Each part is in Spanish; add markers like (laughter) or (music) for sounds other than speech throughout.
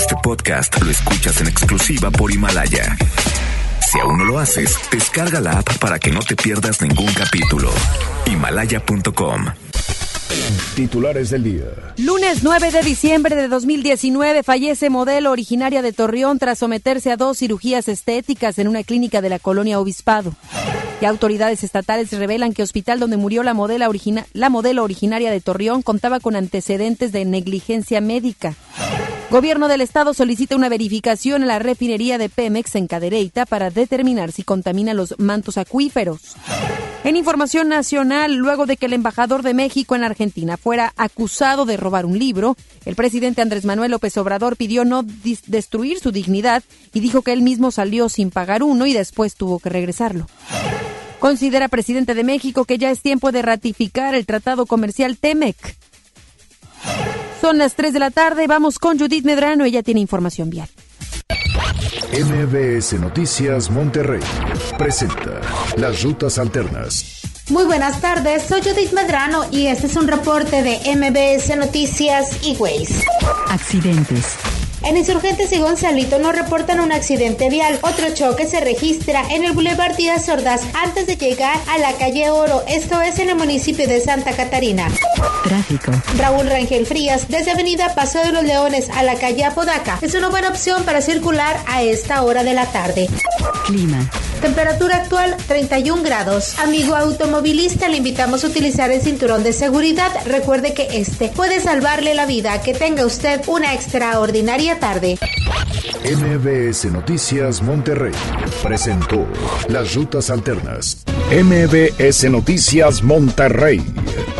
Este podcast lo escuchas en exclusiva por Himalaya. Si aún no lo haces, descarga la app para que no te pierdas ningún capítulo. Himalaya.com. Titulares del día. Lunes 9 de diciembre de 2019 fallece modelo originaria de Torreón tras someterse a dos cirugías estéticas en una clínica de la colonia Obispado. Y autoridades estatales revelan que hospital donde murió la, modelo originaria de Torreón contaba con antecedentes de negligencia médica. Gobierno del Estado solicita una verificación en la refinería de Pemex en Cadereyta para determinar si contamina los mantos acuíferos. En información nacional, luego de que el embajador de México en Argentina fuera acusado de robar un libro, el presidente Andrés Manuel López Obrador pidió no destruir su dignidad y dijo que él mismo salió sin pagar uno y después tuvo que regresarlo. Considera presidente de México que ya es tiempo de ratificar el tratado comercial TEMEC. Son las 3 de la tarde, vamos con Judith Medrano, ella tiene información vial. MBS Noticias Monterrey presenta las rutas alternas. Muy buenas tardes, soy Judith Medrano y este es un reporte de MBS Noticias y Waze. Accidentes. En Insurgentes y Gonzalito no reportan un accidente vial. Otro choque se registra en el Boulevard Díaz Sordas antes de llegar a la calle Oro. Esto es en el municipio de Santa Catarina. Tráfico. Raúl Rangel Frías, desde Avenida Paso de los Leones a la calle Apodaca. Es una buena opción para circular a esta hora de la tarde. Clima. Temperatura actual 31 grados. Amigo automovilista, le invitamos a utilizar el cinturón de seguridad. Recuerde que este puede salvarle la vida. Que tenga usted una extraordinaria tarde. MBS Noticias Monterrey presentó las rutas alternas. MBS Noticias Monterrey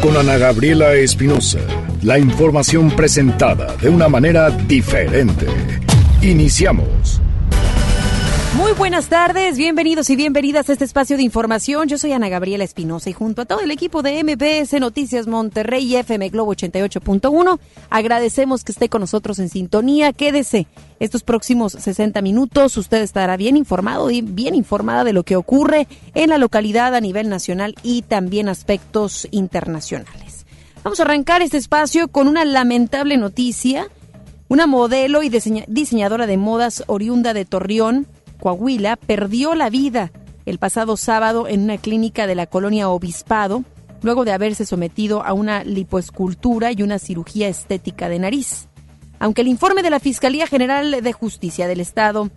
con Ana Gabriela Espinosa. La información presentada de una manera diferente. Iniciamos. Muy buenas tardes, bienvenidos y bienvenidas a este espacio de información. Yo soy Ana Gabriela Espinosa y junto a todo el equipo de MBS Noticias Monterrey y FM Globo 88.1, agradecemos que esté con nosotros en sintonía. Quédese estos próximos 60 minutos. Usted estará bien informado y bien informada de lo que ocurre en la localidad a nivel nacional y también aspectos internacionales. Vamos a arrancar este espacio con una lamentable noticia. Una modelo y diseñadora de modas oriunda de Torreón, Coahuila, perdió la vida el pasado sábado en una clínica de la colonia Obispado, luego de haberse sometido a una lipoescultura y una cirugía estética de nariz. Aunque el informe de la Fiscalía General de Justicia del Estado,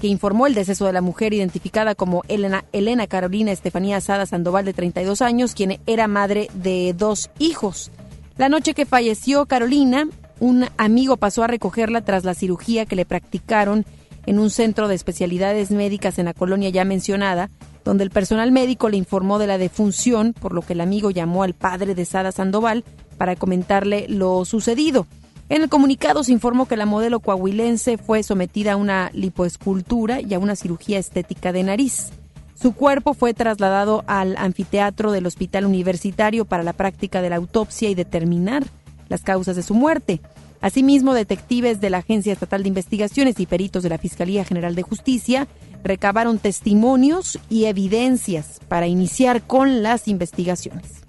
que informó el deceso de la mujer identificada como Elena, Elena Carolina Estefanía Sada Sandoval, de 32 años, quien era madre de dos hijos. La noche que falleció Carolina, un amigo pasó a recogerla tras la cirugía que le practicaron en un centro de especialidades médicas en la colonia ya mencionada, donde el personal médico le informó de la defunción, por lo que el amigo llamó al padre de Sada Sandoval para comentarle lo sucedido. En el comunicado se informó que la modelo coahuilense fue sometida a una lipoescultura y a una cirugía estética de nariz. Su cuerpo fue trasladado al anfiteatro del Hospital Universitario para la práctica de la autopsia y determinar las causas de su muerte. Asimismo, detectives de la Agencia Estatal de Investigaciones y peritos de la Fiscalía General de Justicia recabaron testimonios y evidencias para iniciar con las investigaciones.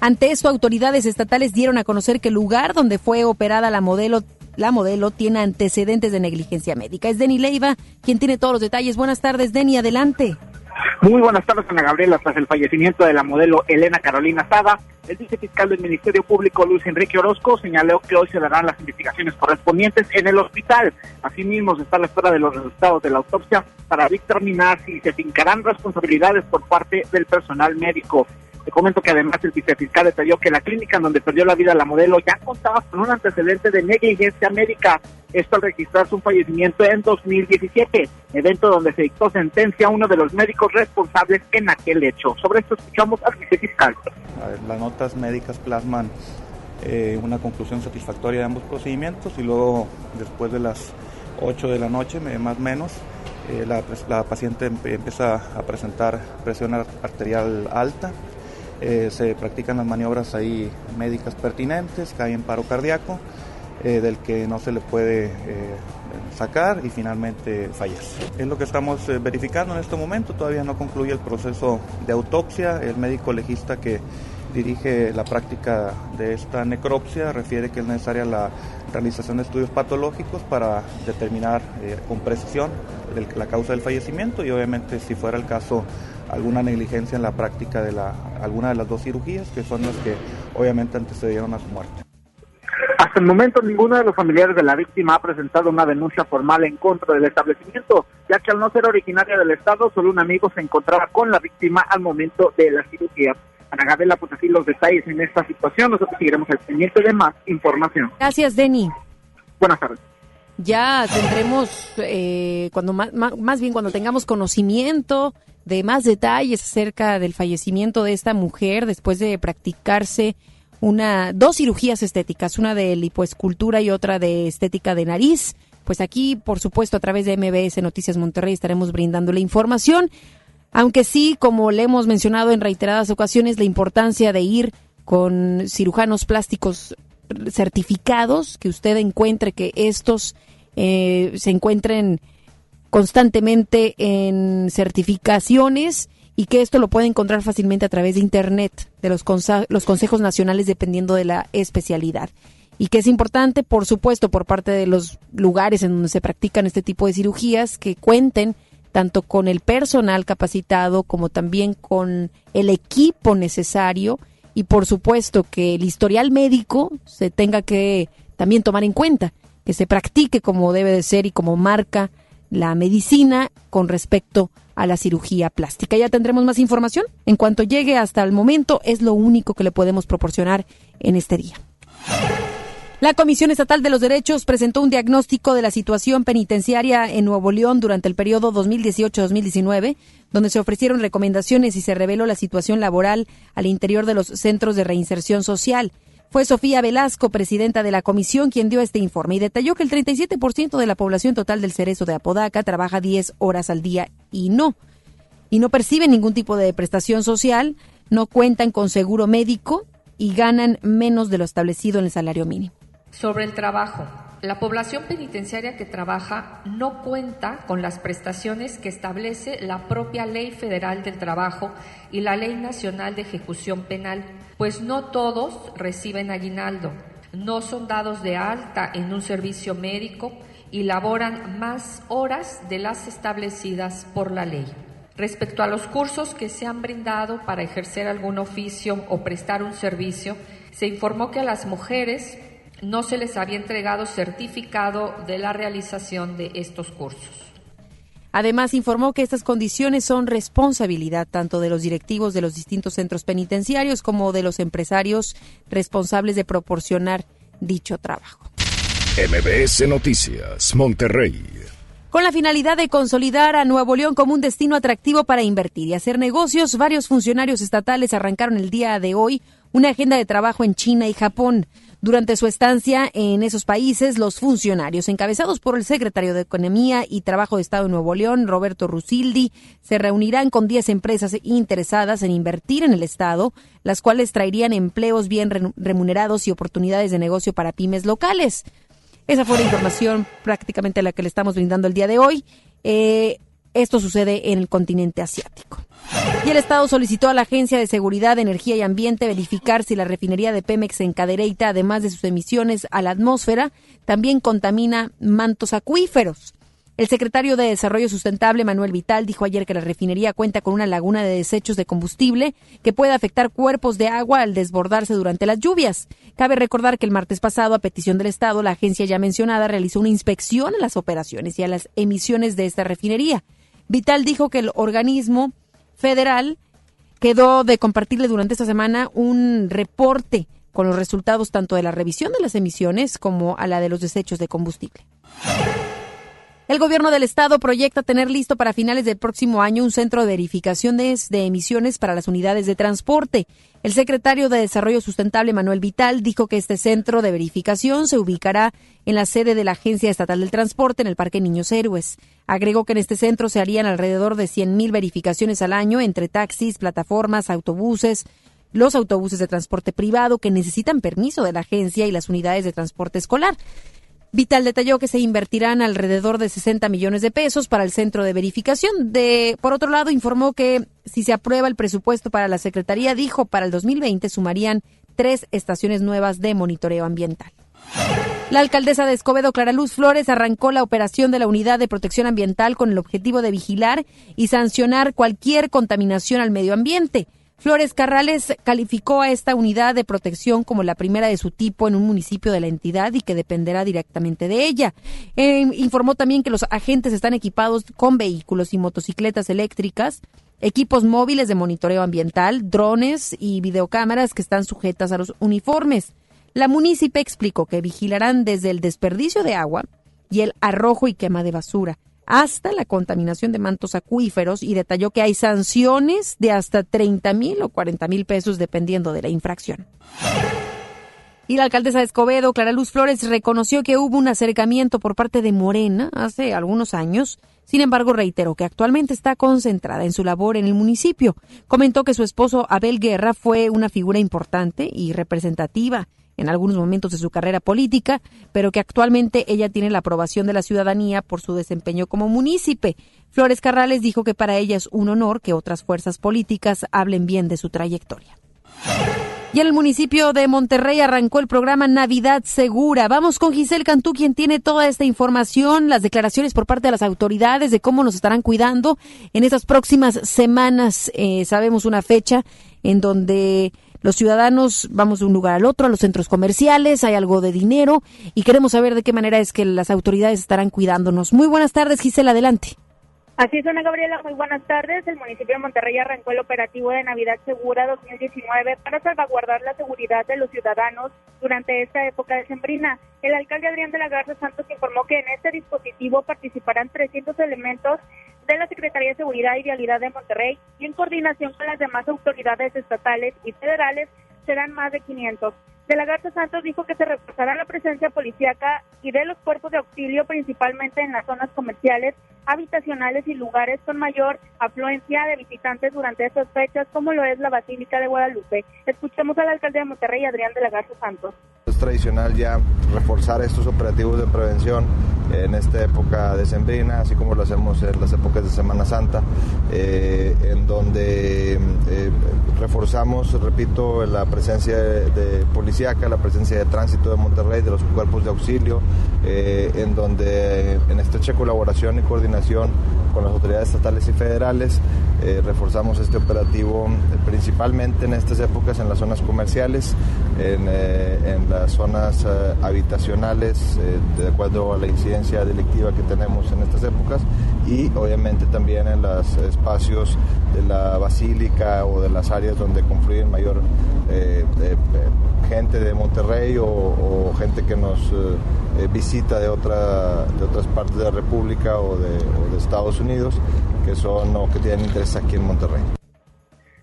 Ante esto, autoridades estatales dieron a conocer que el lugar donde fue operada la modelo, la modelo tiene antecedentes de negligencia médica. Es Denny Leiva quien tiene todos los detalles. Buenas tardes, Denny, adelante. Muy buenas tardes, Ana Gabriela. Tras el fallecimiento de la modelo Elena Carolina Sada, el vicefiscal del Ministerio Público, Luis Enrique Orozco, señaló que hoy se darán las investigaciones correspondientes en el hospital. Asimismo, se está a la espera de los resultados de la autopsia para determinar si se fincarán responsabilidades por parte del personal médico. Te comento que además el vicefiscal detalló que la clínica en donde perdió la vida la modelo ya contaba con un antecedente de negligencia médica. Esto al registrarse un fallecimiento en 2017, evento donde se dictó sentencia a uno de los médicos responsables en aquel hecho. Sobre esto escuchamos al vicefiscal. Las notas médicas plasman eh, una conclusión satisfactoria de ambos procedimientos y luego después de las 8 de la noche, más o menos, eh, la paciente empieza a presentar presión arterial alta, eh, se practican las maniobras ahí médicas pertinentes, cae en paro cardíaco, eh, del que no se le puede eh, sacar y finalmente fallece. Es lo que estamos verificando en este momento, todavía no concluye el proceso de autopsia, el médico legista que dirige la práctica de esta necropsia refiere que es necesaria la realización de estudios patológicos para determinar con precisión la causa del fallecimiento y obviamente si fuera el caso alguna negligencia en la práctica de la, alguna de las dos cirugías que son las que obviamente antecedieron a su muerte. Hasta el momento ninguno de los familiares de la víctima ha presentado una denuncia formal en contra del establecimiento, ya que al no ser originaria del estado, solo un amigo se encontraba con la víctima al momento de la cirugía. Ana Gabriela, pues así los detalles en esta situación. Nosotros seguiremos al pendiente de más información. Gracias, Denny. Buenas tardes. Ya tendremos, eh, cuando más, más bien cuando tengamos conocimiento de más detalles acerca del fallecimiento de esta mujer después de practicarse una dos cirugías estéticas, una de lipoescultura y otra de estética de nariz. Pues aquí, por supuesto, a través de MBS Noticias Monterrey estaremos brindando la información, aunque sí, como le hemos mencionado en reiteradas ocasiones, la importancia de ir con cirujanos plásticos certificados, que usted encuentre que estos eh, se encuentren constantemente en certificaciones y que esto lo puede encontrar fácilmente a través de Internet, de los, los consejos nacionales dependiendo de la especialidad. Y que es importante, por supuesto, por parte de los lugares en donde se practican este tipo de cirugías, que cuenten tanto con el personal capacitado como también con el equipo necesario y por supuesto que el historial médico se tenga que también tomar en cuenta, que se practique como debe de ser y como marca la medicina con respecto a la cirugía plástica. Ya tendremos más información. En cuanto llegue hasta el momento, es lo único que le podemos proporcionar en este día. La Comisión Estatal de los Derechos presentó un diagnóstico de la situación penitenciaria en Nuevo León durante el periodo 2018-2019, donde se ofrecieron recomendaciones y se reveló la situación laboral al interior de los centros de reinserción social. Fue Sofía Velasco, presidenta de la comisión, quien dio este informe y detalló que el 37% de la población total del Cerezo de Apodaca trabaja 10 horas al día y no, y no perciben ningún tipo de prestación social, no cuentan con seguro médico y ganan menos de lo establecido en el salario mínimo. Sobre el trabajo. La población penitenciaria que trabaja no cuenta con las prestaciones que establece la propia Ley Federal del Trabajo y la Ley Nacional de Ejecución Penal, pues no todos reciben aguinaldo, no son dados de alta en un servicio médico y laboran más horas de las establecidas por la ley. Respecto a los cursos que se han brindado para ejercer algún oficio o prestar un servicio, se informó que a las mujeres no se les había entregado certificado de la realización de estos cursos. Además, informó que estas condiciones son responsabilidad tanto de los directivos de los distintos centros penitenciarios como de los empresarios responsables de proporcionar dicho trabajo. MBS Noticias, Monterrey. Con la finalidad de consolidar a Nuevo León como un destino atractivo para invertir y hacer negocios, varios funcionarios estatales arrancaron el día de hoy una agenda de trabajo en China y Japón. Durante su estancia en esos países, los funcionarios encabezados por el secretario de Economía y Trabajo de Estado de Nuevo León, Roberto Rusildi, se reunirán con 10 empresas interesadas en invertir en el Estado, las cuales traerían empleos bien remunerados y oportunidades de negocio para pymes locales. Esa fue la información prácticamente la que le estamos brindando el día de hoy. Eh, esto sucede en el continente asiático. Y el Estado solicitó a la Agencia de Seguridad, Energía y Ambiente verificar si la refinería de Pemex en Cadereyta, además de sus emisiones a la atmósfera, también contamina mantos acuíferos. El secretario de Desarrollo Sustentable, Manuel Vital, dijo ayer que la refinería cuenta con una laguna de desechos de combustible que puede afectar cuerpos de agua al desbordarse durante las lluvias. Cabe recordar que el martes pasado, a petición del Estado, la agencia ya mencionada realizó una inspección a las operaciones y a las emisiones de esta refinería. Vital dijo que el organismo federal quedó de compartirle durante esta semana un reporte con los resultados tanto de la revisión de las emisiones como a la de los desechos de combustible. El gobierno del estado proyecta tener listo para finales del próximo año un centro de verificación de, emisiones para las unidades de transporte. El secretario de Desarrollo Sustentable, Manuel Vital, dijo que este centro de verificación se ubicará en la sede de la Agencia Estatal del Transporte en el Parque Niños Héroes. Agregó que en este centro se harían alrededor de 100.000 verificaciones al año entre taxis, plataformas, autobuses, los autobuses de transporte privado que necesitan permiso de la agencia y las unidades de transporte escolar. Vital detalló que se invertirán alrededor de 60 millones de pesos para el centro de verificación. De, por otro lado, informó que si se aprueba el presupuesto para la Secretaría, dijo para el 2020 sumarían tres estaciones nuevas de monitoreo ambiental. La alcaldesa de Escobedo, Clara Luz Flores, arrancó la operación de la Unidad de Protección Ambiental con el objetivo de vigilar y sancionar cualquier contaminación al medio ambiente. Flores Carrales calificó a esta unidad de protección como la primera de su tipo en un municipio de la entidad y que dependerá directamente de ella. Eh, informó también que los agentes están equipados con vehículos y motocicletas eléctricas, equipos móviles de monitoreo ambiental, drones y videocámaras que están sujetas a los uniformes. La municipio explicó que vigilarán desde el desperdicio de agua y el arrojo y quema de basura hasta la contaminación de mantos acuíferos y detalló que hay sanciones de hasta 30 mil o 40 mil pesos dependiendo de la infracción. Y la alcaldesa de Escobedo, Clara Luz Flores, reconoció que hubo un acercamiento por parte de Morena hace algunos años. Sin embargo, reiteró que actualmente está concentrada en su labor en el municipio. Comentó que su esposo Abel Guerra fue una figura importante y representativa en algunos momentos de su carrera política, pero que actualmente ella tiene la aprobación de la ciudadanía por su desempeño como munícipe. Flores Carrales dijo que para ella es un honor que otras fuerzas políticas hablen bien de su trayectoria. Y en el municipio de Monterrey arrancó el programa Navidad Segura. Vamos con Giselle Cantú, quien tiene toda esta información, las declaraciones por parte de las autoridades de cómo nos estarán cuidando en estas próximas semanas. Eh, sabemos una fecha en donde los ciudadanos vamos de un lugar al otro, a los centros comerciales, hay algo de dinero y queremos saber de qué manera es que las autoridades estarán cuidándonos. Muy buenas tardes, Gisela, adelante. Así es, Ana Gabriela, muy buenas tardes. El municipio de Monterrey arrancó el operativo de Navidad Segura 2019 para salvaguardar la seguridad de los ciudadanos durante esta época de sembrina. El alcalde Adrián de la Garza Santos informó que en este dispositivo participarán 300 elementos de la Secretaría de Seguridad y Vialidad de Monterrey y en coordinación con las demás autoridades estatales y federales serán más de 500. De la Garza Santos dijo que se reforzará la presencia policíaca y de los cuerpos de auxilio principalmente en las zonas comerciales, habitacionales y lugares con mayor afluencia de visitantes durante estas fechas, como lo es la Basílica de Guadalupe. Escuchemos al alcalde de Monterrey, Adrián de la Garza Santos. Es tradicional ya reforzar estos operativos de prevención en esta época de sembrina, así como lo hacemos en las épocas de Semana Santa, eh, en donde eh, reforzamos, repito, la presencia de, la presencia de tránsito de Monterrey, de los cuerpos de auxilio, eh, en donde en estrecha colaboración y coordinación con las autoridades estatales y federales reforzamos este operativo principalmente en estas épocas en las zonas comerciales, en, en las zonas habitacionales, de acuerdo a la incidencia delictiva que tenemos en estas épocas y obviamente también en los espacios de la basílica o de las áreas donde confluyen mayor eh, eh, gente de Monterrey o, gente que nos eh, visita de, otra, de otras partes de la República o de, o de Estados Unidos que son o que tienen interés aquí en Monterrey.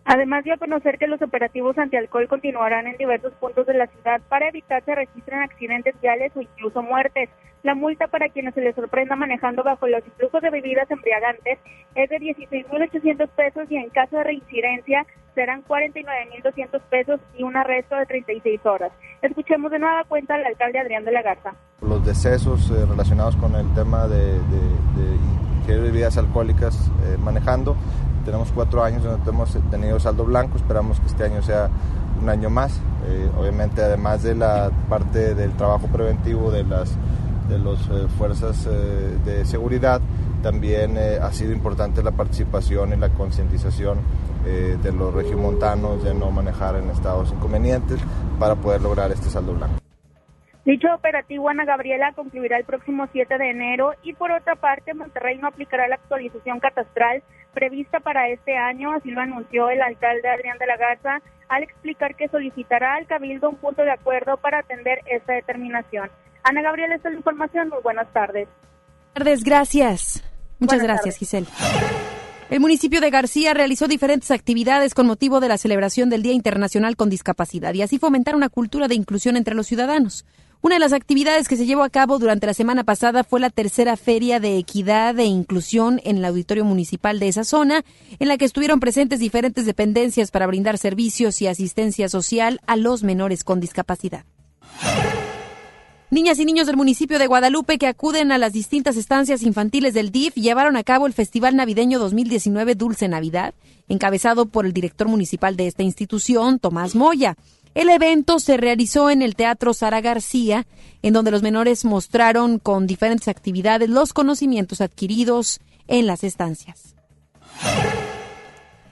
Además dio a conocer que los operativos antialcohol continuarán en diversos puntos de la ciudad para evitar que se registren accidentes viales o incluso muertes. La multa para quienes se les sorprenda manejando bajo los influjos de bebidas embriagantes es de 16.800 pesos y en caso de reincidencia serán 49.200 pesos y un arresto de 36 horas. Escuchemos de nueva cuenta al alcalde Adrián de la Garza. Los decesos eh, relacionados con el tema de, de, bebidas alcohólicas eh, manejando tenemos cuatro años donde hemos tenido saldo blanco, esperamos que este año sea un año más. Eh, obviamente, además de la parte del trabajo preventivo de las de las eh, fuerzas eh, de seguridad, también ha sido importante la participación y la concientización de los regiomontanos de no manejar en estados inconvenientes para poder lograr este saldo blanco. Dicho operativo, Ana Gabriela, concluirá el próximo 7 de enero y por otra parte, Monterrey no aplicará la actualización catastral prevista para este año, así lo anunció el alcalde Adrián de la Garza al explicar que solicitará al Cabildo un punto de acuerdo para atender esta determinación. Ana Gabriela, esta es la información. Muy buenas tardes. Buenas tardes, gracias. Muchas gracias, Giselle. El municipio de García realizó diferentes actividades con motivo de la celebración del Día Internacional con Discapacidad y así fomentar una cultura de inclusión entre los ciudadanos. Una de las actividades que se llevó a cabo durante la semana pasada fue la tercera Feria de Equidad e Inclusión en el Auditorio Municipal de esa zona, en la que estuvieron presentes diferentes dependencias para brindar servicios y asistencia social a los menores con discapacidad. Niñas y niños del municipio de Guadalupe que acuden a las distintas estancias infantiles del DIF llevaron a cabo el Festival Navideño 2019 Dulce Navidad, encabezado por el director municipal de esta institución, Tomás Moya. El evento se realizó en el Teatro Sara García, en donde los menores mostraron con diferentes actividades los conocimientos adquiridos en las estancias.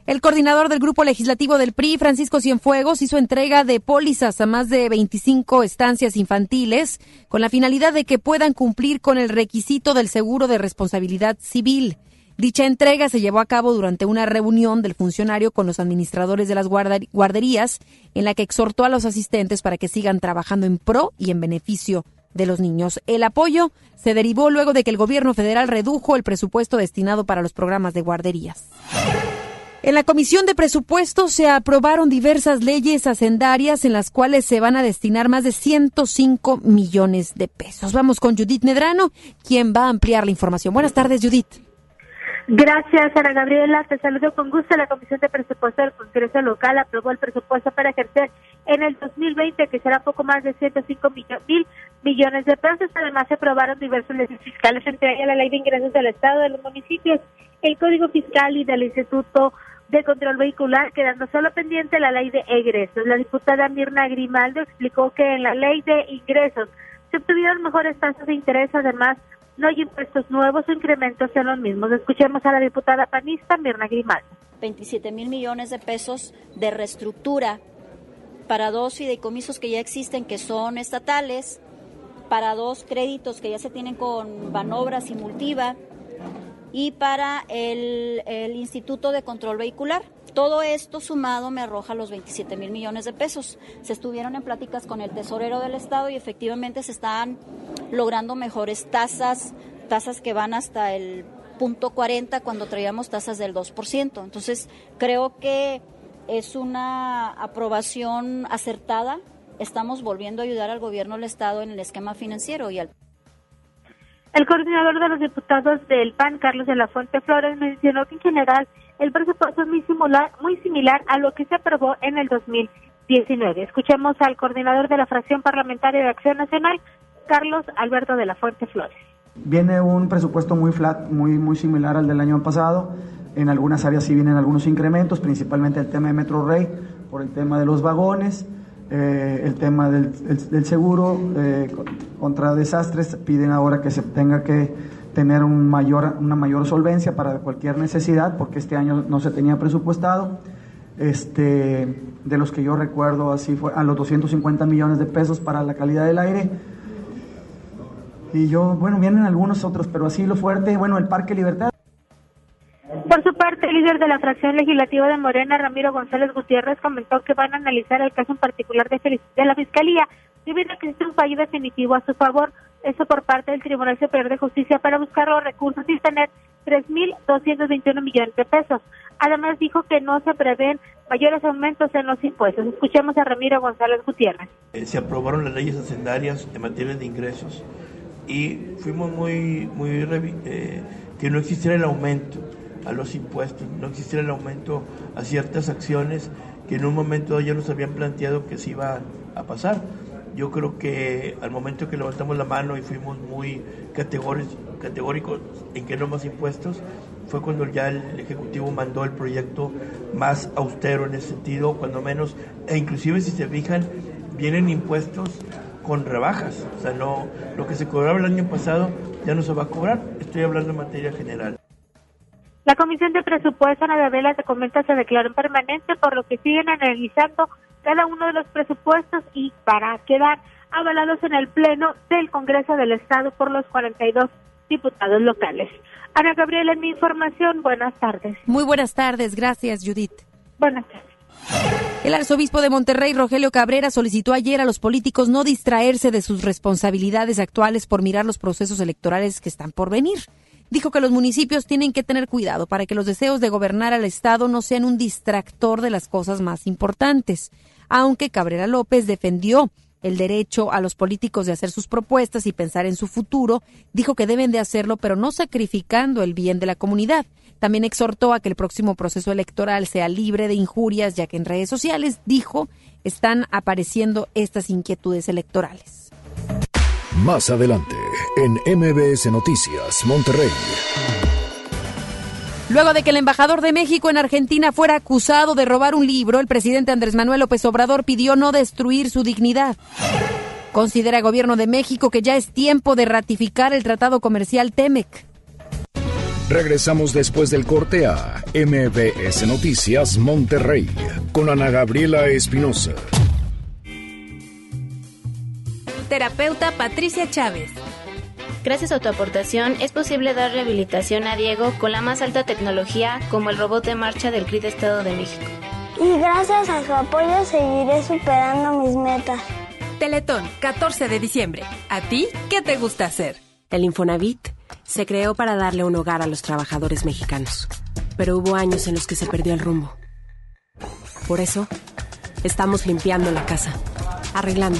El coordinador del grupo legislativo del PRI, Francisco Cienfuegos, hizo entrega de pólizas a más de 25 estancias infantiles con la finalidad de que puedan cumplir con el requisito del seguro de responsabilidad civil. Dicha entrega se llevó a cabo durante una reunión del funcionario con los administradores de las guarderías, en la que exhortó a los asistentes para que sigan trabajando en pro y en beneficio de los niños. El apoyo se derivó luego de que el gobierno federal redujo el presupuesto destinado para los programas de guarderías. En la Comisión de Presupuestos se aprobaron diversas leyes hacendarias en las cuales se van a destinar más de 105 millones de pesos. Vamos con Judith Medrano, quien va a ampliar la información. Buenas tardes, Judith. Gracias, Ana Gabriela. Te saludo con gusto. La Comisión de Presupuesto del Congreso Local aprobó el presupuesto para ejercer en el 2020, que será poco más de 105 mil millones de pesos. Además, se aprobaron diversas leyes fiscales, entre ellas la Ley de Ingresos del Estado de los Municipios, el Código Fiscal y del Instituto de control vehicular, quedando solo pendiente la ley de egresos. La diputada Mirna Grimaldo explicó que en la ley de ingresos se obtuvieron mejores tasas de interés, además no hay impuestos nuevos o incrementos en los mismos. Escuchemos a la diputada panista Mirna Grimaldo. 27 mil millones de pesos de reestructura para dos fideicomisos que ya existen, que son estatales, para dos créditos que ya se tienen con Banobras y Multiva, y para el, Instituto de Control Vehicular. Todo esto sumado me arroja los 27 mil millones de pesos. Se estuvieron en pláticas con el tesorero del Estado y efectivamente se están logrando mejores tasas, tasas que van hasta el punto 40 cuando traíamos tasas del 2%. Entonces, creo que es una aprobación acertada. Estamos volviendo a ayudar al gobierno del Estado en el esquema financiero y al el coordinador de los diputados del PAN, Carlos de la Fuente Flores, mencionó que en general el presupuesto es muy similar, muy similar a lo que se aprobó en el 2019. Escuchemos al coordinador de la fracción parlamentaria de Acción Nacional, Carlos Alberto de la Fuente Flores. Viene un presupuesto muy flat, muy, muy similar al del año pasado. En algunas áreas sí vienen algunos incrementos, principalmente el tema de Metro Rey, por el tema de los vagones. Eh, el tema del, del seguro eh, contra desastres, piden ahora que se tenga que tener un mayor, una mayor solvencia para cualquier necesidad, porque este año no se tenía presupuestado. Este, de los que yo recuerdo, así fue a los 250 millones de pesos para la calidad del aire. Y yo, bueno, vienen algunos otros, pero así lo fuerte, bueno, el Parque Libertad. Por su parte, el líder de la fracción legislativa de Morena, Ramiro González Gutiérrez, comentó que van a analizar el caso en particular de, la Fiscalía, debido a que existe un fallo definitivo a su favor, eso por parte del Tribunal Superior de Justicia para buscar los recursos y tener 3.221 millones de pesos. Además, dijo que no se prevén mayores aumentos en los impuestos. Escuchemos a Ramiro González Gutiérrez. Eh, se aprobaron las leyes hacendarias en materia de ingresos y fuimos muy, muy eh, que no existiera el aumento a los impuestos, no existiera el aumento a ciertas acciones que en un momento ya nos habían planteado que se iba a pasar. Yo creo que al momento que levantamos la mano y fuimos muy categóricos en que no más impuestos, fue cuando ya el Ejecutivo mandó el proyecto más austero en ese sentido, cuando menos, e inclusive si se fijan, vienen impuestos con rebajas, o sea, no, lo que se cobraba el año pasado ya no se va a cobrar, estoy hablando en materia general. La Comisión de Presupuesto, Ana Vela, se comenta, se declaró en permanente, por lo que siguen analizando cada uno de los presupuestos y para quedar avalados en el Pleno del Congreso del Estado por los 42 diputados locales. Ana Gabriela, en mi información, buenas tardes. Muy buenas tardes, gracias Judith. Buenas tardes. El arzobispo de Monterrey, Rogelio Cabrera, solicitó ayer a los políticos no distraerse de sus responsabilidades actuales por mirar los procesos electorales que están por venir dijo que los municipios tienen que tener cuidado para que los deseos de gobernar al Estado no sean un distractor de las cosas más importantes, aunque Cabrera López defendió el derecho a los políticos de hacer sus propuestas y pensar en su futuro, dijo que deben de hacerlo, pero no sacrificando el bien de la comunidad. También exhortó a que el próximo proceso electoral sea libre de injurias, ya que en redes sociales, dijo, están apareciendo estas inquietudes electorales. Más adelante, en MBS Noticias, Monterrey. Luego de que el embajador de México en Argentina fuera acusado de robar un libro, el presidente Andrés Manuel López Obrador pidió no destruir su dignidad. Considera el gobierno de México que ya es tiempo de ratificar el tratado comercial TEMEC. Regresamos después del corte a MBS Noticias Monterrey con Ana Gabriela Espinosa. Terapeuta Patricia Chávez. Gracias a tu aportación es posible dar rehabilitación a Diego con la más alta tecnología como el robot de marcha del CRID Estado de México. Y gracias a su apoyo seguiré superando mis metas. Teletón, 14 de diciembre. ¿A ti qué te gusta hacer? El Infonavit se creó para darle un hogar a los trabajadores mexicanos, pero hubo años en los que se perdió el rumbo. Por eso, estamos limpiando la casa, arreglando,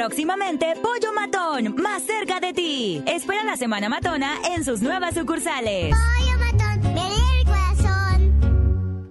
Próximamente, Pollo Matón, más cerca de ti. Espera la Semana Matona en sus nuevas sucursales.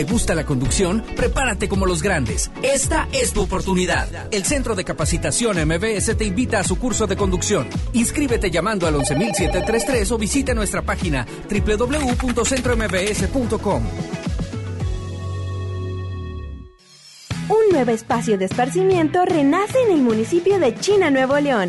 ¿Te gusta la conducción? Prepárate como los grandes. Esta es tu oportunidad. El Centro de Capacitación MBS te invita a su curso de conducción. Inscríbete llamando al 11733 o visita nuestra página www.centrombs.com. Un nuevo espacio de esparcimiento renace en el municipio de China, Nuevo León.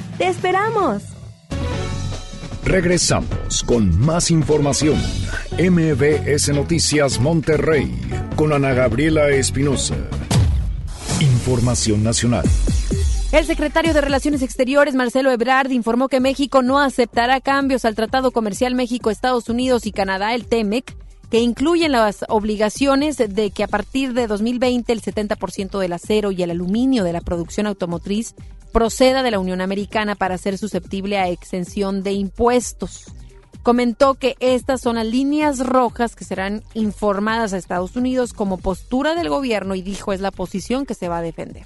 ¡Te esperamos! Regresamos con más información. MBS Noticias Monterrey con Ana Gabriela Espinosa. Información nacional. El secretario de Relaciones Exteriores, Marcelo Ebrard, informó que México no aceptará cambios al Tratado Comercial México-Estados Unidos y Canadá, el TEMEC, que incluyen las obligaciones de que a partir de 2020 el 70% del acero y el aluminio de la producción automotriz proceda de la Unión Americana para ser susceptible a exención de impuestos. Comentó que estas son las líneas rojas que serán informadas a Estados Unidos como postura del gobierno y dijo es la posición que se va a defender.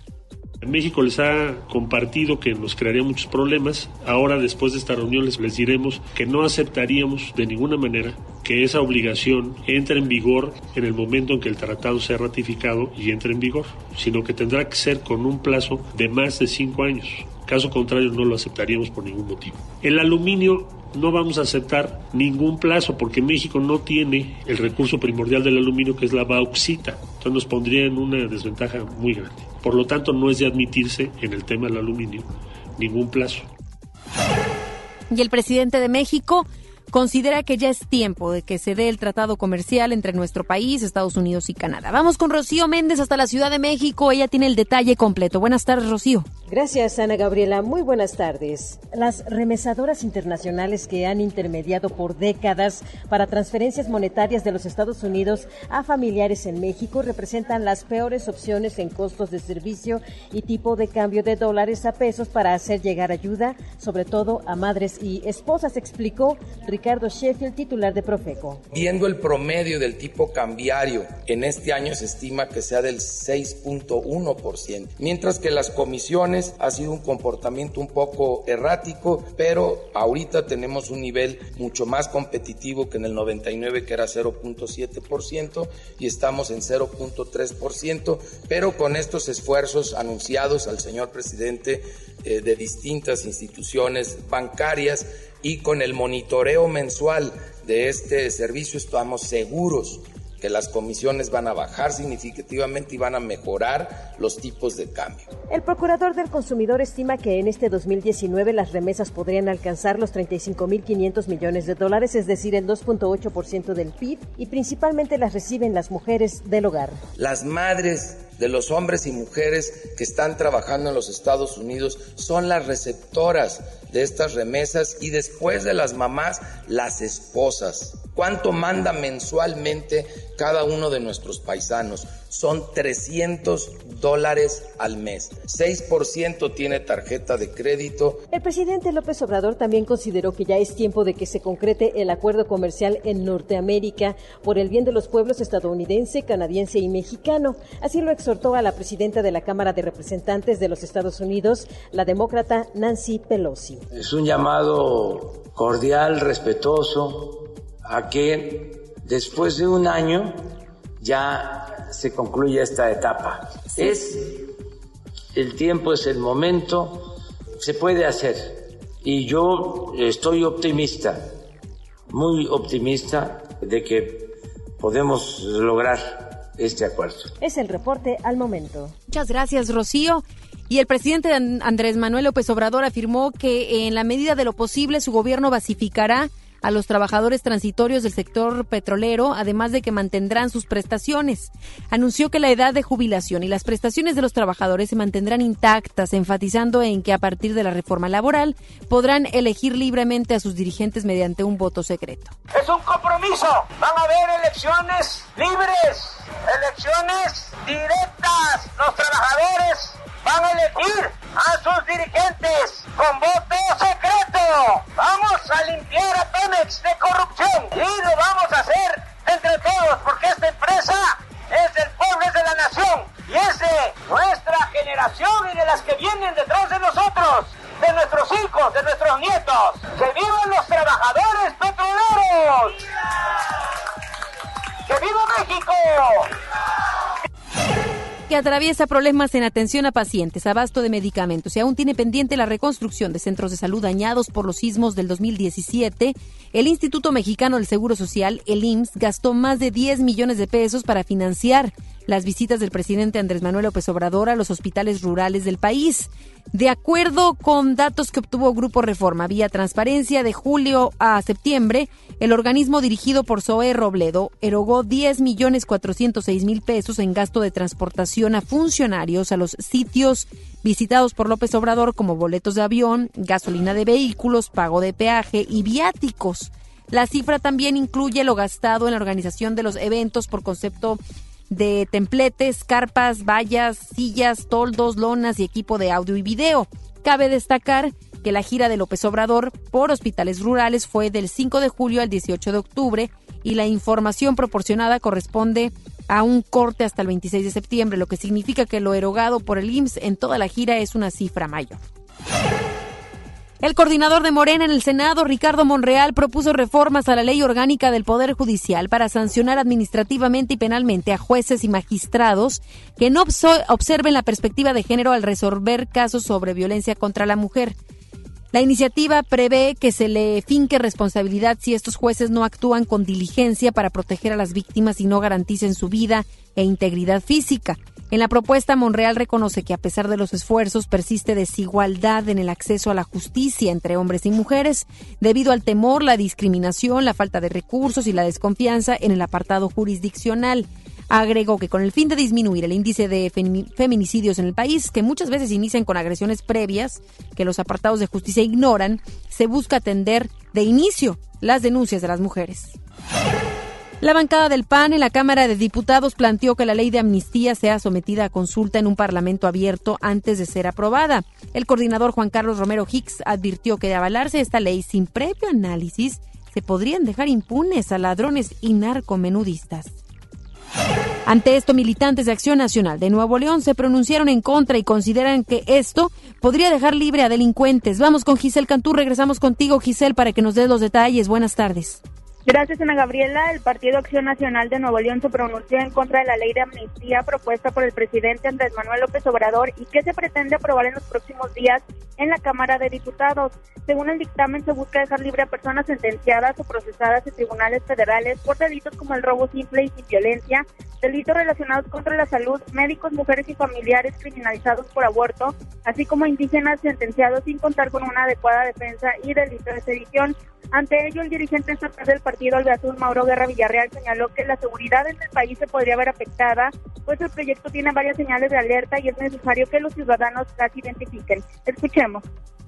México les ha compartido que nos crearía muchos problemas. Ahora, después de esta reunión, les, diremos que no aceptaríamos de ninguna manera que esa obligación entre en vigor en el momento en que el tratado sea ratificado y entre en vigor, sino que tendrá que ser con un plazo de más de cinco años. Caso contrario, no lo aceptaríamos por ningún motivo. El aluminio no vamos a aceptar ningún plazo porque México no tiene el recurso primordial del aluminio que es la bauxita. Entonces nos pondría en una desventaja muy grande. Por lo tanto, no es de admitirse en el tema del aluminio ningún plazo. Y el presidente de México considera que ya es tiempo de que se dé el tratado comercial entre nuestro país, Estados Unidos y Canadá. Vamos con Rocío Méndez hasta la Ciudad de México. Ella tiene el detalle completo. Buenas tardes, Rocío. Gracias, Ana Gabriela. Muy buenas tardes. Las remesadoras internacionales que han intermediado por décadas para transferencias monetarias de los Estados Unidos a familiares en México representan las peores opciones en costos de servicio y tipo de cambio de dólares a pesos para hacer llegar ayuda, sobre todo a madres y esposas, explicó Ricardo Sheffield, titular de Profeco. Viendo el promedio del tipo cambiario, en este año se estima que sea del 6.1%, mientras que las comisiones ha sido un comportamiento un poco errático, pero ahorita tenemos un nivel mucho más competitivo que en el 99 que era 0.7% y estamos en 0.3%, pero con estos esfuerzos anunciados al señor presidente eh, de distintas instituciones bancarias, y con el monitoreo mensual de este servicio estamos seguros que las comisiones van a bajar significativamente y van a mejorar los tipos de cambio. El procurador del consumidor estima que en este 2019 las remesas podrían alcanzar los 35.500 millones de dólares, es decir, el 2.8% del PIB, y principalmente las reciben las mujeres del hogar. Las madres de los hombres y mujeres que están trabajando en los Estados Unidos son las receptoras de estas remesas y después de las mamás, las esposas. ¿Cuánto manda mensualmente cada uno de nuestros paisanos? Son 300 dólares al mes. 6% tiene tarjeta de crédito. El presidente López Obrador también consideró que ya es tiempo de que se concrete el acuerdo comercial en Norteamérica por el bien de los pueblos estadounidense, canadiense y mexicano. Así lo exhortó a la presidenta de la Cámara de Representantes de los Estados Unidos, la demócrata Nancy Pelosi. Es un llamado cordial, respetuoso a que después de un año ya se concluya esta etapa. Es el tiempo, es el momento, se puede hacer. Y yo estoy optimista, muy optimista de que podemos lograr este acuerdo. Es el reporte al momento. Muchas gracias, Rocío. Y el presidente Andrés Manuel López Obrador afirmó que en la medida de lo posible su gobierno basificará a los trabajadores transitorios del sector petrolero, además de que mantendrán sus prestaciones. Anunció que la edad de jubilación y las prestaciones de los trabajadores se mantendrán intactas, enfatizando en que a partir de la reforma laboral podrán elegir libremente a sus dirigentes mediante un voto secreto. Es un compromiso. Van a haber elecciones libres, elecciones directas. Los trabajadores van a elegir a sus dirigentes con voto atraviesa problemas en atención a pacientes, abasto de medicamentos y aún tiene pendiente la reconstrucción de centros de salud dañados por los sismos del 2017, el Instituto Mexicano del Seguro Social, el IMSS, gastó más de 10 millones de pesos para financiar las visitas del presidente Andrés Manuel López Obrador a los hospitales rurales del país. De acuerdo con datos que obtuvo Grupo Reforma vía transparencia de julio a septiembre, el organismo dirigido por Zoe Robledo erogó 10 millones 406 mil pesos en gasto de transportación a funcionarios a los sitios visitados por López Obrador como boletos de avión, gasolina de vehículos, pago de peaje y viáticos. La cifra también incluye lo gastado en la organización de los eventos por concepto de templetes, carpas, vallas, sillas, toldos, lonas y equipo de audio y video. Cabe destacar que la gira de López Obrador por hospitales rurales fue del 5 de julio al 18 de octubre y la información proporcionada corresponde a un corte hasta el 26 de septiembre, lo que significa que lo erogado por el IMSS en toda la gira es una cifra mayor. El coordinador de Morena en el Senado, Ricardo Monreal, propuso reformas a la ley orgánica del Poder Judicial para sancionar administrativamente y penalmente a jueces y magistrados que no observen la perspectiva de género al resolver casos sobre violencia contra la mujer. La iniciativa prevé que se le finque responsabilidad si estos jueces no actúan con diligencia para proteger a las víctimas y no garanticen su vida e integridad física. En la propuesta, Monreal reconoce que a pesar de los esfuerzos persiste desigualdad en el acceso a la justicia entre hombres y mujeres debido al temor, la discriminación, la falta de recursos y la desconfianza en el apartado jurisdiccional. Agregó que con el fin de disminuir el índice de feminicidios en el país, que muchas veces inician con agresiones previas que los apartados de justicia ignoran, se busca atender de inicio las denuncias de las mujeres. La bancada del PAN en la Cámara de Diputados planteó que la ley de amnistía sea sometida a consulta en un parlamento abierto antes de ser aprobada. El coordinador Juan Carlos Romero Hicks advirtió que de avalarse esta ley sin previo análisis, se podrían dejar impunes a ladrones y narcomenudistas. Ante esto, militantes de Acción Nacional de Nuevo León se pronunciaron en contra y consideran que esto podría dejar libre a delincuentes. Vamos con Giselle Cantú, regresamos contigo, Giselle, para que nos des los detalles. Buenas tardes. Gracias, Ana Gabriela. El Partido Acción Nacional de Nuevo León se pronunció en contra de la ley de amnistía propuesta por el presidente Andrés Manuel López Obrador y que se pretende aprobar en los próximos días en la Cámara de Diputados. Según el dictamen, se busca dejar libre a personas sentenciadas o procesadas en tribunales federales por delitos como el robo simple y sin violencia, delitos relacionados contra la salud, médicos, mujeres y familiares criminalizados por aborto, así como indígenas sentenciados sin contar con una adecuada defensa y delito de sedición. Ante ello, el dirigente estatal del partido Azul, Mauro Guerra Villarreal, señaló que la seguridad en el país se podría ver afectada, pues el proyecto tiene varias señales de alerta y es necesario que los ciudadanos las identifiquen. Escuchemos.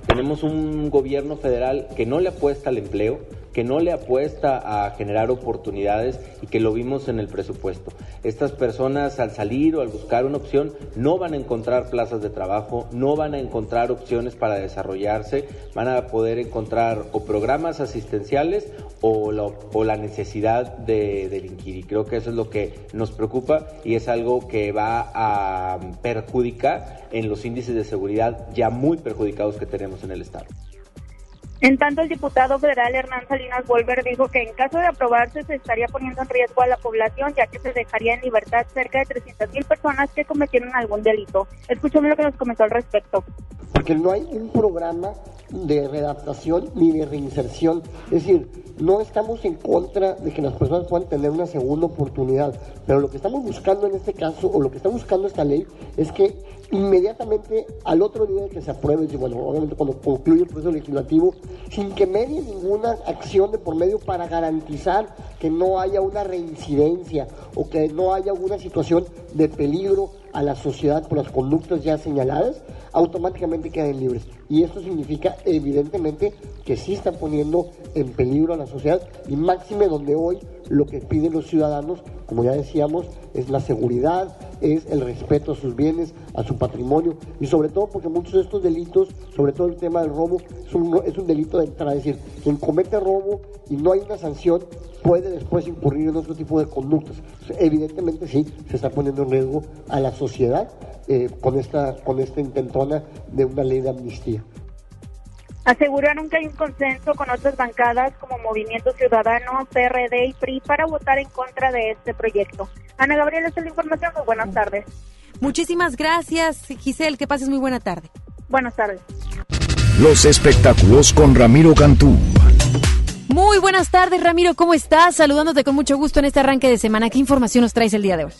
Tenemos un gobierno federal que no le apuesta al empleo, que no le apuesta a generar oportunidades y que lo vimos en el presupuesto. Estas personas al salir o al buscar una opción no van a encontrar plazas de trabajo, no van a encontrar opciones para desarrollarse, van a poder encontrar o programas asistenciales o la, necesidad de delinquir. Y creo que eso es lo que nos preocupa y es algo que va a perjudicar en los índices de seguridad ya muy perjudicados que tenemos en el Estado. En tanto, el diputado federal Hernán Salinas Volver dijo que en caso de aprobarse se estaría poniendo en riesgo a la población, ya que se dejaría en libertad cerca de 300 mil personas que cometieron algún delito. Escuchemos lo que nos comentó al respecto. Porque no hay un programa de readaptación ni de reinserción. Es decir, no estamos en contra de que las personas puedan tener una segunda oportunidad, pero lo que estamos buscando en este caso, o lo que está buscando esta ley, es que inmediatamente al otro día de que se apruebe, bueno, obviamente cuando concluye el proceso legislativo, sin que medie ninguna acción de por medio para garantizar que no haya una reincidencia o que no haya una situación de peligro a la sociedad por las conductas ya señaladas, automáticamente quedan libres. Y esto significa evidentemente que sí están poniendo en peligro a la sociedad y máxime donde hoy lo que piden los ciudadanos, como ya decíamos, es la seguridad, es el respeto a sus bienes, a su patrimonio y sobre todo porque muchos de estos delitos, sobre todo el tema del robo, es un, delito de entrada, es decir, quien comete robo y no hay una sanción puede después incurrir en otro tipo de conductas. Evidentemente sí, se está poniendo en riesgo a la sociedad eh, con, esta, con esta intentona de una ley de amnistía. Aseguraron que hay un consenso con otras bancadas como Movimiento Ciudadano, PRD y PRI para votar en contra de este proyecto. Ana Gabriela, esta es la información. Muy buenas tardes. Muchísimas gracias, Giselle. Que pases muy buena tarde. Buenas tardes. Los espectáculos con Ramiro Cantú. Muy buenas tardes, Ramiro. ¿Cómo estás? Saludándote con mucho gusto en este arranque de semana. ¿Qué información nos traes el día de hoy?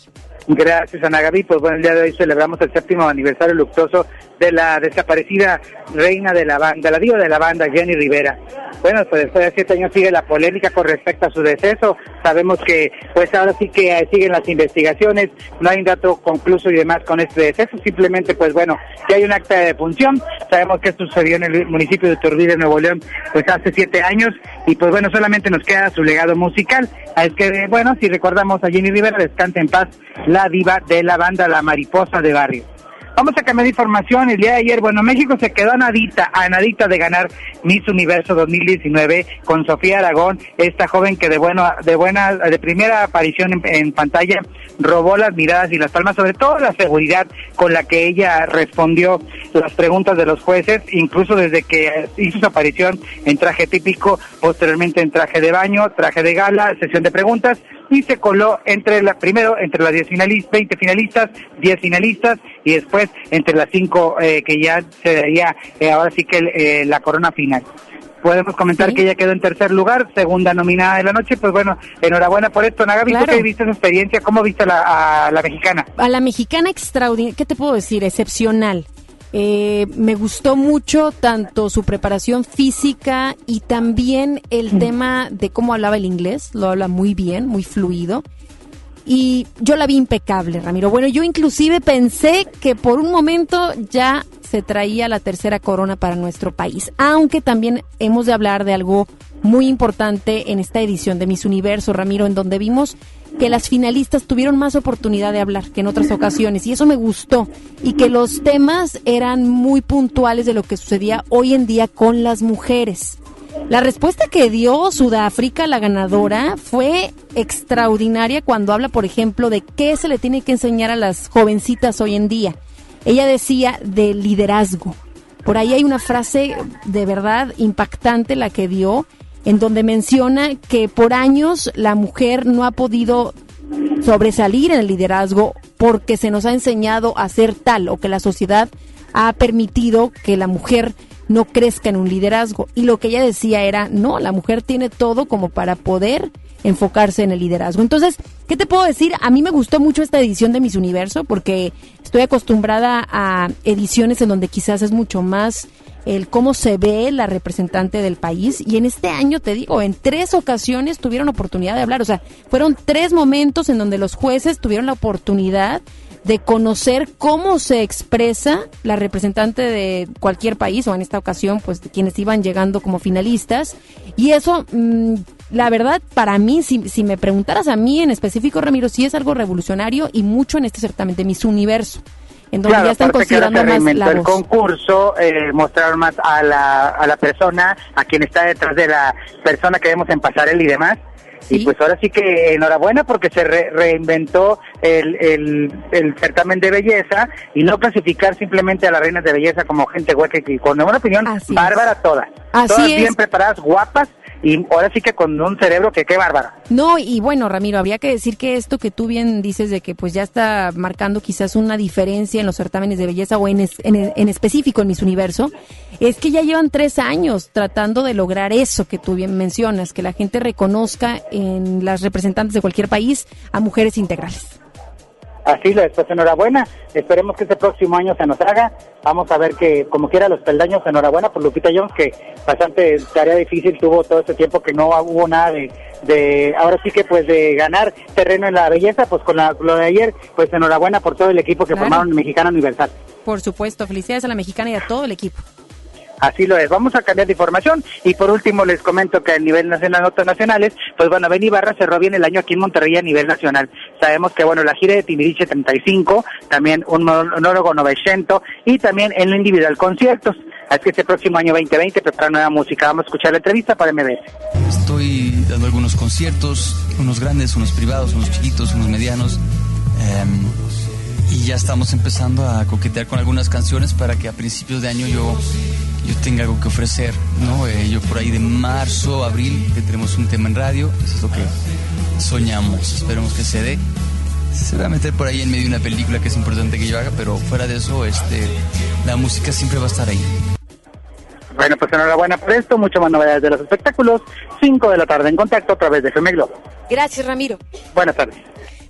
Gracias, Ana Gaby. Pues bueno, el día de hoy celebramos el séptimo aniversario luctuoso de la desaparecida reina de la banda, la diva de la banda, Jenny Rivera. Bueno, pues después de siete años sigue la polémica con respecto a su deceso. Sabemos que, pues ahora sí que eh, siguen las investigaciones, no hay un dato concluso y demás con este deceso. Simplemente, pues bueno, que hay un acta de defunción. Sabemos que esto sucedió en el municipio de Turbide, Nuevo León, pues hace siete años. Y pues bueno, solamente nos queda su legado musical. Es que, bueno, si recordamos a Jenny Rivera, descansa en paz la diva de la banda La Mariposa de Barrio. Vamos a cambiar de información. El día de ayer, bueno, México se quedó a nadita, a nadita de ganar Miss Universo 2019 con Sofía Aragón, esta joven que de bueno, de buena, de primera aparición en, en, pantalla robó las miradas y las palmas, sobre todo la seguridad con la que ella respondió las preguntas de los jueces, incluso desde que hizo su aparición en traje típico, posteriormente en traje de baño, traje de gala, sesión de preguntas y se coló entre la primero entre las 10 finalistas, 20 finalistas, 10 finalistas y después entre las 5 eh, que ya se daría eh, ahora sí que eh, la corona final. Podemos comentar ¿Sí? que ella quedó en tercer lugar, segunda nominada de la noche. Pues bueno, enhorabuena por esto. Nagabi, claro. ¿tú qué viste esa experiencia? ¿Cómo viste a la, a la mexicana? A la mexicana extraordinaria, ¿qué te puedo decir? Excepcional. Eh, me gustó mucho tanto su preparación física y también el tema de cómo hablaba el inglés. Lo habla muy bien, muy fluido. Y yo la vi impecable, Ramiro. Bueno, yo inclusive pensé que por un momento ya se traía la tercera corona para nuestro país. Aunque también hemos de hablar de algo muy importante en esta edición de Miss Universo, Ramiro, en donde vimos que las finalistas tuvieron más oportunidad de hablar que en otras ocasiones y eso me gustó y que los temas eran muy puntuales de lo que sucedía hoy en día con las mujeres. La respuesta que dio Sudáfrica, la ganadora, fue extraordinaria cuando habla, por ejemplo, de qué se le tiene que enseñar a las jovencitas hoy en día. Ella decía de liderazgo. Por ahí hay una frase de verdad impactante la que dio en donde menciona que por años la mujer no ha podido sobresalir en el liderazgo porque se nos ha enseñado a ser tal o que la sociedad ha permitido que la mujer no crezca en un liderazgo. Y lo que ella decía era, no, la mujer tiene todo como para poder enfocarse en el liderazgo. Entonces, ¿qué te puedo decir? A mí me gustó mucho esta edición de Miss Universo porque estoy acostumbrada a ediciones en donde quizás es mucho más el cómo se ve la representante del país y en este año te digo, en tres ocasiones tuvieron oportunidad de hablar, o sea, fueron tres momentos en donde los jueces tuvieron la oportunidad de conocer cómo se expresa la representante de cualquier país o en esta ocasión pues de quienes iban llegando como finalistas y eso mmm, la verdad para mí si, si, me preguntaras a mí en específico Ramiro sí es algo revolucionario y mucho en este certamen de Miss Universo en donde claro, ya están considerando que más la el voz. concurso, eh, mostrar más a la, a la persona, a quien está detrás de la persona que vemos en pasarela y demás. ¿Sí? Y pues ahora sí que enhorabuena porque se re reinventó el, el, el, certamen de belleza y no clasificar simplemente a las reinas de belleza como gente hueca y con una opinión Así bárbara es. todas. Así todas es. bien preparadas, guapas y ahora sí que con un cerebro que qué bárbara. No, y bueno, Ramiro, habría que decir que esto que tú bien dices de que pues ya está marcando quizás una diferencia en los certámenes de belleza o en, es, en, en, específico en Miss Universo, es que ya llevan tres años tratando de lograr eso que tú bien mencionas, que la gente reconozca en las representantes de cualquier país a mujeres integrales. Así lo es, pues enhorabuena. Esperemos que este próximo año se nos haga. Vamos a ver que, como quiera, los peldaños, enhorabuena por Lupita Jones, que bastante tarea difícil tuvo todo este tiempo que no hubo nada de, de ahora sí que pues de ganar terreno en la belleza, pues con la, lo de ayer, pues enhorabuena por todo el equipo que claro. formaron Mexicana Universal. Por supuesto, felicidades a la mexicana y a todo el equipo. Así lo es. Vamos a cambiar de información y por último les comento que a nivel nacional, notas nacionales, pues bueno, Ben Ibarra cerró bien el año aquí en Monterrey a nivel nacional. Sabemos que bueno, la gira de Timiriche 35, también un monólogo 900 y también en lo individual conciertos. Así que este próximo año 2020 prepara nueva música. Vamos a escuchar la entrevista para MBS. Estoy dando algunos conciertos, unos grandes, unos privados, unos chiquitos, unos medianos. Eh, y ya estamos empezando a coquetear con algunas canciones para que a principios de año yo yo tenga algo que ofrecer, ¿no? Eh, yo por ahí de marzo, abril, que tenemos un tema en radio, eso es lo que soñamos, esperemos que se dé. Se va a meter por ahí en medio de una película que es importante que yo haga, pero fuera de eso, este, la música siempre va a estar ahí. Bueno, pues enhorabuena por esto, mucho más novedades de los espectáculos. 5 de la tarde en contacto a través de FM Globo. Gracias, Ramiro. Buenas tardes.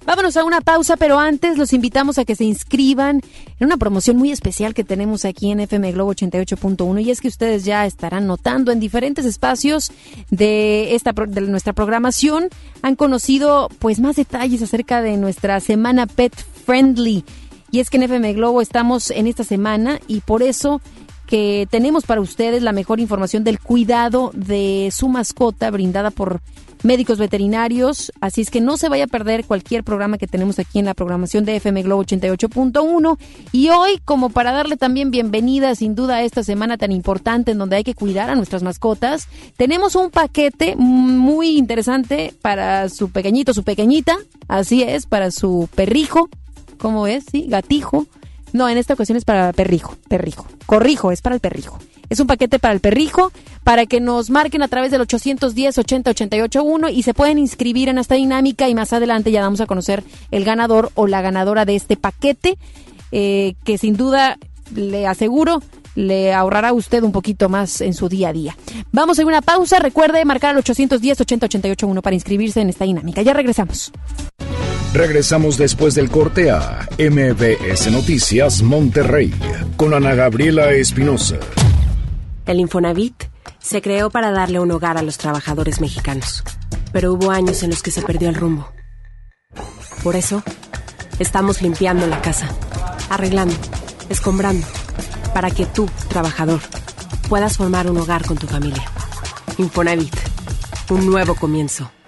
Vámonos a una pausa, pero antes los invitamos a que se inscriban en una promoción muy especial que tenemos aquí en FM Globo 88.1 y es que ustedes ya estarán notando en diferentes espacios de esta de nuestra programación han conocido pues más detalles acerca de nuestra semana Pet Friendly. Y es que en FM Globo estamos en esta semana y por eso que tenemos para ustedes la mejor información del cuidado de su mascota brindada por médicos veterinarios, así es que no se vaya a perder cualquier programa que tenemos aquí en la programación de FM Globo 88.1 y hoy como para darle también bienvenida sin duda a esta semana tan importante en donde hay que cuidar a nuestras mascotas, tenemos un paquete muy interesante para su pequeñito, su pequeñita, así es, para su perrijo, ¿cómo es? Sí, gatijo no, en esta ocasión es para perrijo, perrijo. Corrijo, es para el perrijo. Es un paquete para el perrijo, para que nos marquen a través del 810 80 88 1 y se pueden inscribir en esta dinámica y más adelante ya damos a conocer el ganador o la ganadora de este paquete, eh, que sin duda le aseguro le ahorrará a usted un poquito más en su día a día. Vamos a una pausa. Recuerde marcar al 810 80 88 1 para inscribirse en esta dinámica. Ya regresamos. Regresamos después del corte a MBS Noticias Monterrey con Ana Gabriela Espinosa. El Infonavit se creó para darle un hogar a los trabajadores mexicanos, pero hubo años en los que se perdió el rumbo. Por eso, estamos limpiando la casa, arreglando, escombrando, para que tú, trabajador, puedas formar un hogar con tu familia. Infonavit, un nuevo comienzo.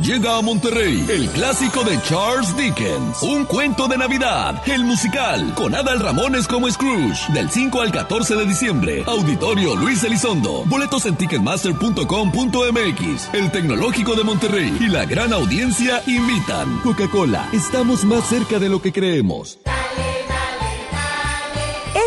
Llega a Monterrey el clásico de Charles Dickens, un cuento de Navidad, el musical, con Adal Ramones como Scrooge, del 5 al 14 de diciembre. Auditorio Luis Elizondo, boletos en ticketmaster.com.mx, el Tecnológico de Monterrey y la gran audiencia invitan. Coca-Cola, estamos más cerca de lo que creemos.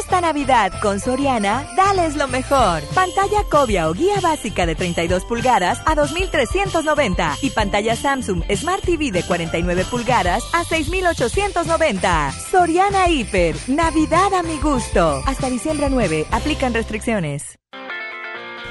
Esta Navidad con Soriana, dales lo mejor. Pantalla Cobia o guía básica de 32 pulgadas a 2.390 y pantalla Samsung Smart TV de 49 pulgadas a 6.890. Soriana Hiper, Navidad a mi gusto. Hasta diciembre 9, aplican restricciones.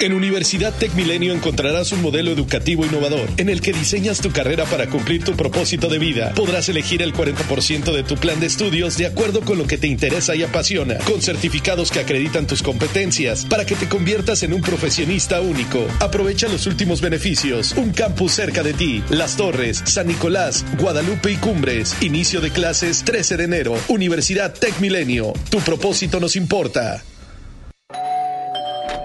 En Universidad Tech Milenio encontrarás un modelo educativo innovador en el que diseñas tu carrera para cumplir tu propósito de vida. Podrás elegir el 40% de tu plan de estudios de acuerdo con lo que te interesa y apasiona, con certificados que acreditan tus competencias para que te conviertas en un profesionista único. Aprovecha los últimos beneficios. Un campus cerca de ti. Las Torres, San Nicolás, Guadalupe y Cumbres. Inicio de clases 13 de enero. Universidad Tech Milenio. Tu propósito nos importa.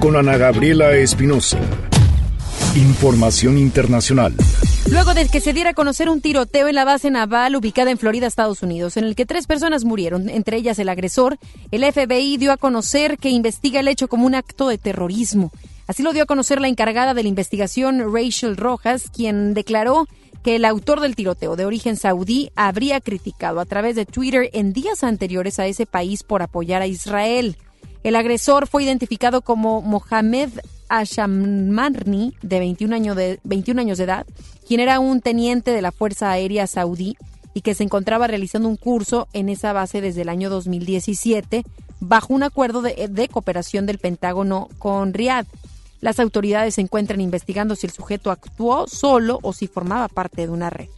con Ana Gabriela Espinosa. Información internacional. Luego de que se diera a conocer un tiroteo en la base naval ubicada en Florida, Estados Unidos, en el que tres personas murieron, entre ellas el agresor, el FBI dio a conocer que investiga el hecho como un acto de terrorismo. Así lo dio a conocer la encargada de la investigación, Rachel Rojas, quien declaró que el autor del tiroteo de origen saudí habría criticado a través de Twitter en días anteriores a ese país por apoyar a Israel. El agresor fue identificado como Mohamed Ashamarni, de 21, años de 21 años de edad, quien era un teniente de la Fuerza Aérea Saudí y que se encontraba realizando un curso en esa base desde el año 2017 bajo un acuerdo de, de cooperación del Pentágono con Riad. Las autoridades se encuentran investigando si el sujeto actuó solo o si formaba parte de una red.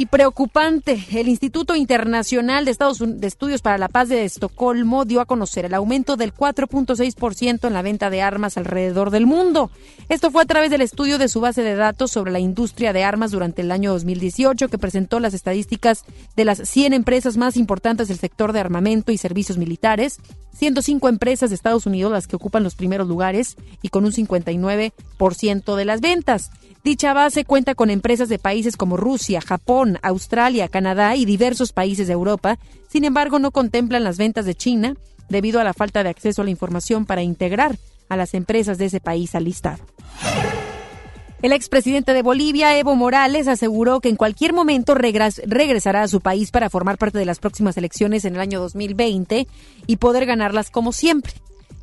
Y preocupante, el Instituto Internacional de, Estados de Estudios para la Paz de Estocolmo dio a conocer el aumento del 4.6% en la venta de armas alrededor del mundo. Esto fue a través del estudio de su base de datos sobre la industria de armas durante el año 2018, que presentó las estadísticas de las 100 empresas más importantes del sector de armamento y servicios militares, 105 empresas de Estados Unidos las que ocupan los primeros lugares y con un 59% de las ventas. Dicha base cuenta con empresas de países como Rusia, Japón, Australia, Canadá y diversos países de Europa. Sin embargo, no contemplan las ventas de China debido a la falta de acceso a la información para integrar a las empresas de ese país al listado. El expresidente de Bolivia, Evo Morales, aseguró que en cualquier momento regresará a su país para formar parte de las próximas elecciones en el año 2020 y poder ganarlas como siempre.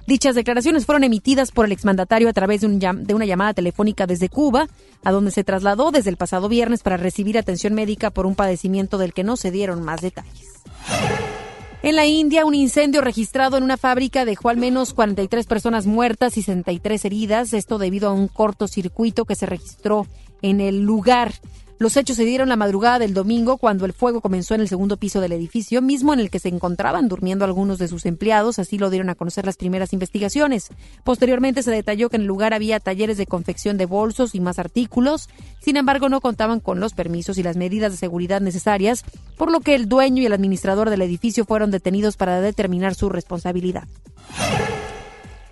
Dichas declaraciones fueron emitidas por el exmandatario a través de, un de, una llamada telefónica desde Cuba, a donde se trasladó desde el pasado viernes para recibir atención médica por un padecimiento del que no se dieron más detalles. En la India, un incendio registrado en una fábrica dejó al menos 43 personas muertas y 63 heridas, esto debido a un cortocircuito que se registró en el lugar. Los hechos se dieron la madrugada del domingo cuando el fuego comenzó en el segundo piso del edificio, mismo en el que se encontraban durmiendo algunos de sus empleados, así lo dieron a conocer las primeras investigaciones. Posteriormente se detalló que en el lugar había talleres de confección de bolsos y más artículos, sin embargo no contaban con los permisos y las medidas de seguridad necesarias, por lo que el dueño y el administrador del edificio fueron detenidos para determinar su responsabilidad.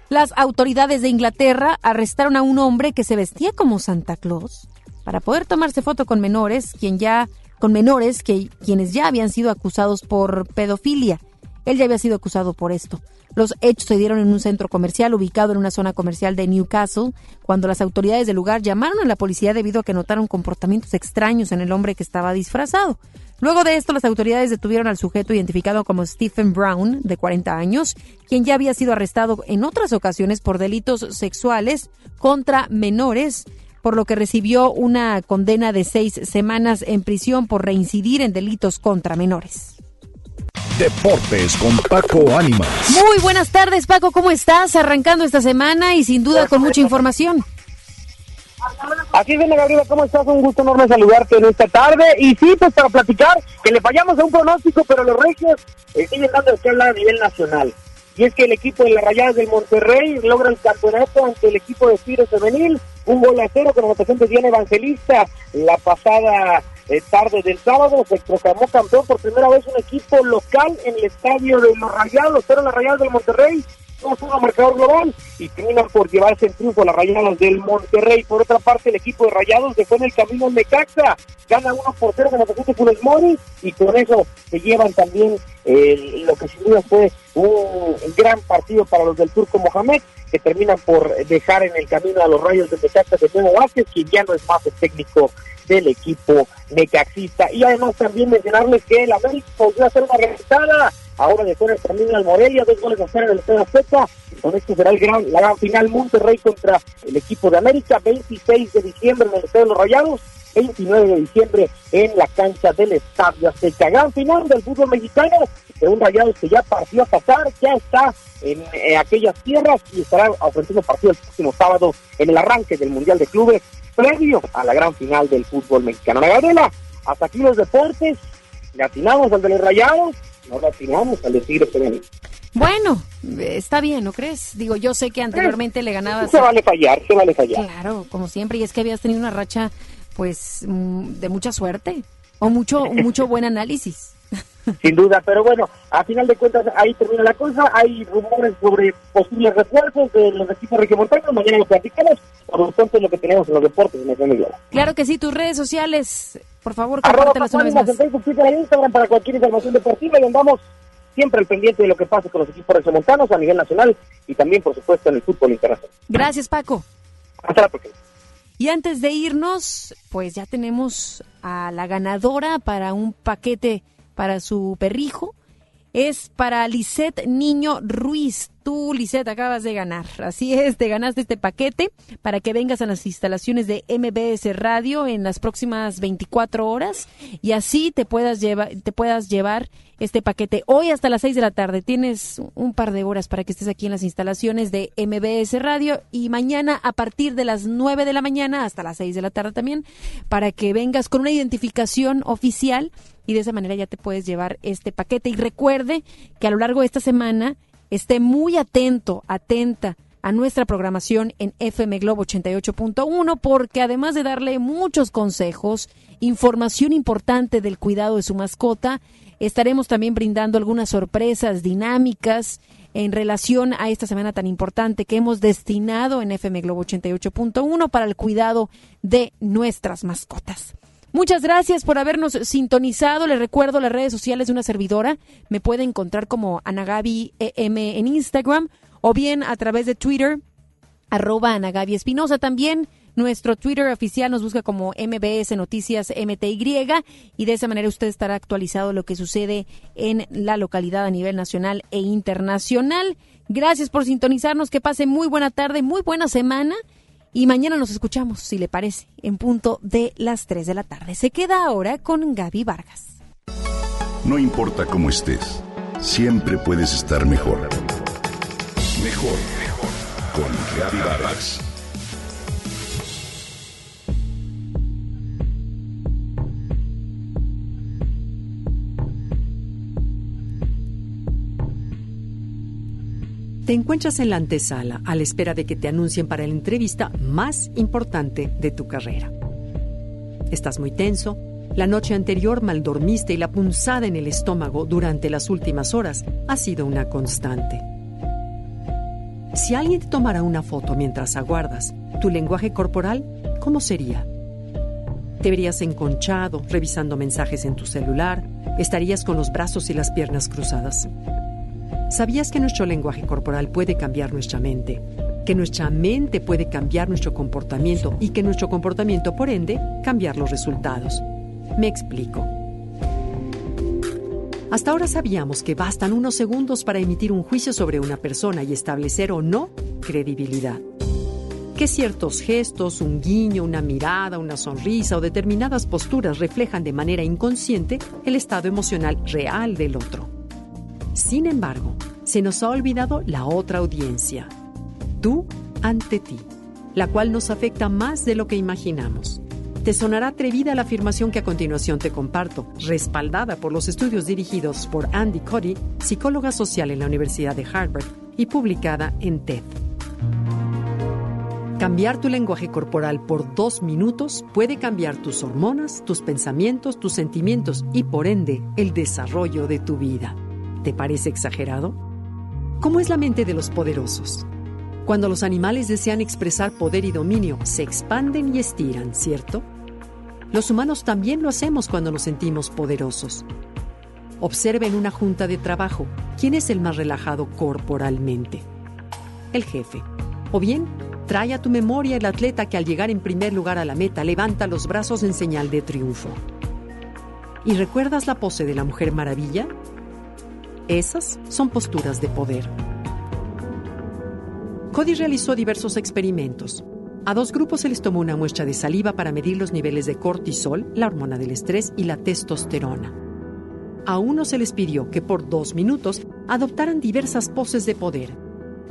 Las autoridades de Inglaterra arrestaron a un hombre que se vestía como Santa Claus para poder tomarse foto con menores, quien ya con menores que quienes ya habían sido acusados por pedofilia. Él ya había sido acusado por esto. Los hechos se dieron en un centro comercial ubicado en una zona comercial de Newcastle, cuando las autoridades del lugar llamaron a la policía debido a que notaron comportamientos extraños en el hombre que estaba disfrazado. Luego de esto, las autoridades detuvieron al sujeto identificado como Stephen Brown, de 40 años, quien ya había sido arrestado en otras ocasiones por delitos sexuales contra menores, por lo que recibió una condena de seis semanas en prisión por reincidir en delitos contra menores. Deportes con Paco Ánimas. Muy buenas tardes, Paco, ¿cómo estás? Arrancando esta semana y sin duda con mucha información. Así viene Gabriela, ¿cómo estás? Un gusto enorme saludarte en esta tarde. Y sí, pues para platicar, que le fallamos a un pronóstico, pero los regios siguen dando de qué hablar a nivel nacional. Y es que el equipo de las Rayadas del Monterrey logra el campeonato ante el equipo de Tigres Femenil, un gol a cero con anotación de Diana Evangelista la pasada eh, tarde del sábado. Se proclamó campeón por primera vez un equipo local en el estadio de los Rayados, pero las Rayadas del Monterrey no un marcador global y terminan por llevarse el triunfo a las Rayadas del Monterrey. Por otra parte, el equipo de Rayados dejó en el camino al Necaxa, gana 1 por 0 con de Funes Mori y con eso se llevan también eh, lo que sin duda fue un gran partido para los del Turco Mohamed, que terminan por dejar en el camino a los Rayos de Necaxa de Nuevo Vázquez, quien ya no es más el técnico del equipo necaxista. Y además también mencionarles que el América podría hacer una remontada ahora fuera camino al Morelia, dos goles a cero en el Estadio Azteca. Con esto será el gran, la gran final Monterrey contra el equipo de América, 26 de diciembre en el Estadio los Rayados. 29 de diciembre en la cancha del Estadio Azteca. Gran final del fútbol mexicano, de un Rayados que ya partió a pasar, ya está en, aquellas tierras y estará ofreciendo partido el próximo sábado en el arranque del Mundial de Clubes previo a la gran final del fútbol mexicano. La Gabriela, hasta aquí los deportes, le atinamos al de los rayados, no le atinamos al de Tigres Bueno, está bien, ¿no crees? Digo, yo sé que anteriormente le ganabas. Se vale fallar, se vale fallar. Claro, como siempre, y es que habías tenido una racha, pues, mm, de mucha suerte o mucho, mucho buen análisis. (laughs) Sin duda, pero bueno, a final de cuentas ahí termina la cosa. Hay rumores sobre posibles refuerzos de los equipos regiomontanos. Mañana lo platicamos. Por lo tanto, es lo que tenemos en los deportes en Claro que sí, tus redes sociales, por favor, compártelas una vez más. En Facebook, Twitter e Instagram para cualquier información deportiva y andamos siempre al pendiente de lo que pasa con los equipos regiomontanos a nivel nacional y también, por supuesto, en el fútbol internacional. Gracias, Paco. Hasta la próxima. Y antes de irnos, pues ya tenemos a la ganadora para un paquete para su perrijo. Es para Lisette Niño Ruiz. Tú, Lisette, acabas de ganar. Así es, te ganaste este paquete para que vengas a las instalaciones de MBS Radio en las próximas 24 horas y así te puedas, llevar, te puedas llevar este paquete hoy hasta las 6 de la tarde. Tienes un par de horas para que estés aquí en las instalaciones de MBS Radio y mañana a partir de las 9 de la mañana hasta las 6 de la tarde también para que vengas con una identificación oficial y de esa manera ya te puedes llevar este paquete. Y recuerde que a lo largo de esta semana esté muy atento, atenta a nuestra programación en FM Globo 88.1 porque además de darle muchos consejos, información importante del cuidado de su mascota, estaremos también brindando algunas sorpresas dinámicas en relación a esta semana tan importante que hemos destinado en FM Globo 88.1 para el cuidado de nuestras mascotas. Muchas gracias por habernos sintonizado. Les recuerdo las redes sociales de una servidora. Me puede encontrar como Anagabi EM en Instagram o bien a través de Twitter, arroba Anagabi Espinosa también. Nuestro Twitter oficial nos busca como MBS Noticias MTY y de esa manera usted estará actualizado lo que sucede en la localidad a nivel nacional e internacional. Gracias por sintonizarnos, que pase muy buena tarde, muy buena semana y mañana nos escuchamos, si le parece, en punto de las 3 de la tarde. Se queda ahora con Gaby Vargas. No importa cómo estés, siempre puedes estar mejor. Mejor, mejor. Con Gaby Vargas. Te encuentras en la antesala a la espera de que te anuncien para la entrevista más importante de tu carrera. Estás muy tenso, la noche anterior mal dormiste y la punzada en el estómago durante las últimas horas ha sido una constante. Si alguien te tomara una foto mientras aguardas, ¿tu lenguaje corporal cómo sería? ¿Te verías enconchado, revisando mensajes en tu celular? ¿Estarías con los brazos y las piernas cruzadas? ¿Sabías que nuestro lenguaje corporal puede cambiar nuestra mente? Que nuestra mente puede cambiar nuestro comportamiento y que nuestro comportamiento, por ende, cambiar los resultados. Me explico. Hasta ahora sabíamos que bastan unos segundos para emitir un juicio sobre una persona y establecer o no credibilidad. Que ciertos gestos, un guiño, una mirada, una sonrisa o determinadas posturas reflejan de manera inconsciente el estado emocional real del otro. Sin embargo, se nos ha olvidado la otra audiencia, tú ante ti, la cual nos afecta más de lo que imaginamos. Te sonará atrevida la afirmación que a continuación te comparto, respaldada por los estudios dirigidos por Andy Cody, psicóloga social en la Universidad de Harvard, y publicada en TED. Cambiar tu lenguaje corporal por dos minutos puede cambiar tus hormonas, tus pensamientos, tus sentimientos y por ende el desarrollo de tu vida. ¿Te parece exagerado? ¿Cómo es la mente de los poderosos? Cuando los animales desean expresar poder y dominio, se expanden y estiran, ¿cierto? Los humanos también lo hacemos cuando nos sentimos poderosos. Observe en una junta de trabajo quién es el más relajado corporalmente. El jefe. O bien, trae a tu memoria el atleta que al llegar en primer lugar a la meta levanta los brazos en señal de triunfo. ¿Y recuerdas la pose de la Mujer Maravilla? Esas son posturas de poder. Cody realizó diversos experimentos, a dos grupos se les tomó una muestra de saliva para medir los niveles de cortisol, la hormona del estrés, y la testosterona. A uno se les pidió que por dos minutos adoptaran diversas poses de poder,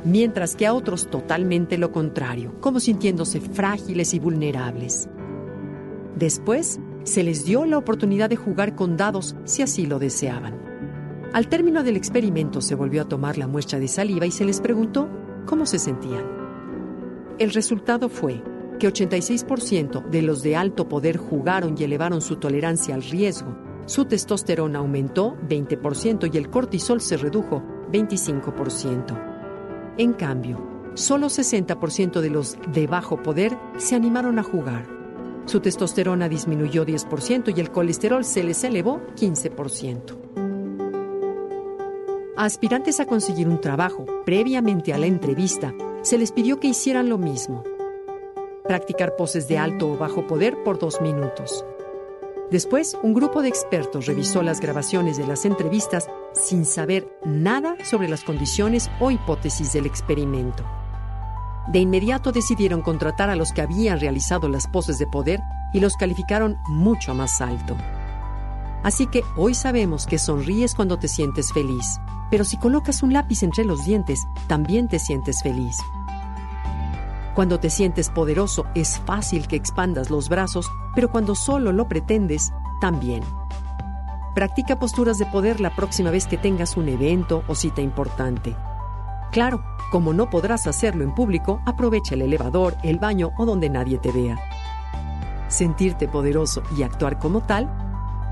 mientras que a otros totalmente lo contrario, como sintiéndose frágiles y vulnerables. Después, se les dio la oportunidad de jugar con dados si así lo deseaban. Al término del experimento se volvió a tomar la muestra de saliva y se les preguntó cómo se sentían. El resultado fue que 86% de los de alto poder jugaron y elevaron su tolerancia al riesgo. Su testosterona aumentó 20% y el cortisol se redujo 25%. En cambio, solo 60% de los de bajo poder se animaron a jugar. Su testosterona disminuyó 10% y el colesterol se les elevó 15%. A aspirantes a conseguir un trabajo previamente a la entrevista, se les pidió que hicieran lo mismo. Practicar poses de alto o bajo poder por dos minutos. Después, un grupo de expertos revisó las grabaciones de las entrevistas sin saber nada sobre las condiciones o hipótesis del experimento. De inmediato decidieron contratar a los que habían realizado las poses de poder y los calificaron mucho más alto. Así que hoy sabemos que sonríes cuando te sientes feliz, pero si colocas un lápiz entre los dientes, también te sientes feliz. Cuando te sientes poderoso es fácil que expandas los brazos, pero cuando solo lo pretendes, también. Practica posturas de poder la próxima vez que tengas un evento o cita importante. Claro, como no podrás hacerlo en público, aprovecha el elevador, el baño o donde nadie te vea. Sentirte poderoso y actuar como tal